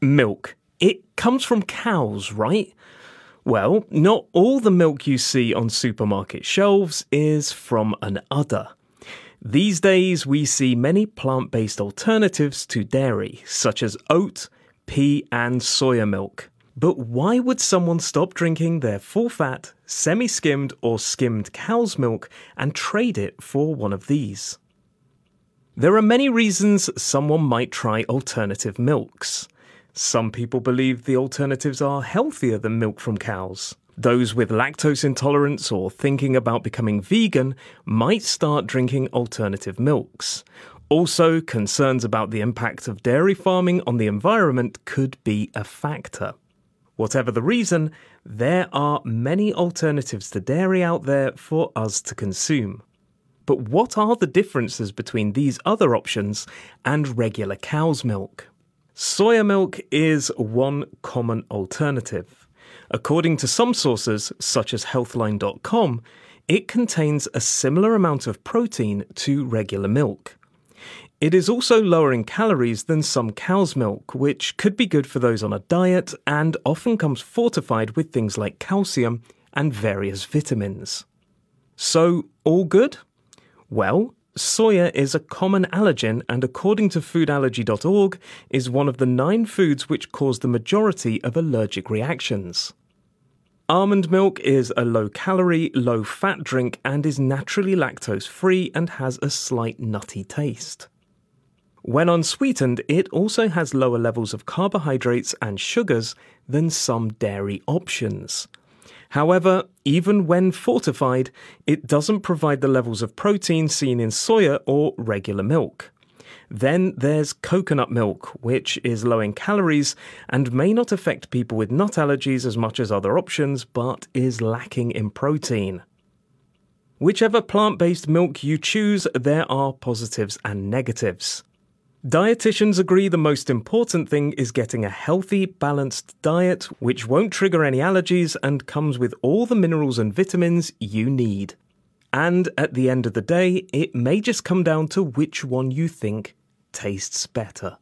Milk. It comes from cows, right? Well, not all the milk you see on supermarket shelves is from an udder. These days, we see many plant based alternatives to dairy, such as oat, pea, and soya milk. But why would someone stop drinking their full fat, semi skimmed, or skimmed cow's milk and trade it for one of these? There are many reasons someone might try alternative milks. Some people believe the alternatives are healthier than milk from cows. Those with lactose intolerance or thinking about becoming vegan might start drinking alternative milks. Also, concerns about the impact of dairy farming on the environment could be a factor. Whatever the reason, there are many alternatives to dairy out there for us to consume. But what are the differences between these other options and regular cow's milk? Soya milk is one common alternative. According to some sources, such as healthline.com, it contains a similar amount of protein to regular milk. It is also lower in calories than some cow's milk, which could be good for those on a diet and often comes fortified with things like calcium and various vitamins. So, all good? Well, Soya is a common allergen and, according to foodallergy.org, is one of the nine foods which cause the majority of allergic reactions. Almond milk is a low calorie, low fat drink and is naturally lactose free and has a slight nutty taste. When unsweetened, it also has lower levels of carbohydrates and sugars than some dairy options. However, even when fortified, it doesn't provide the levels of protein seen in soya or regular milk. Then there's coconut milk, which is low in calories and may not affect people with nut allergies as much as other options, but is lacking in protein. Whichever plant based milk you choose, there are positives and negatives. Dietitians agree the most important thing is getting a healthy, balanced diet which won't trigger any allergies and comes with all the minerals and vitamins you need. And at the end of the day, it may just come down to which one you think tastes better.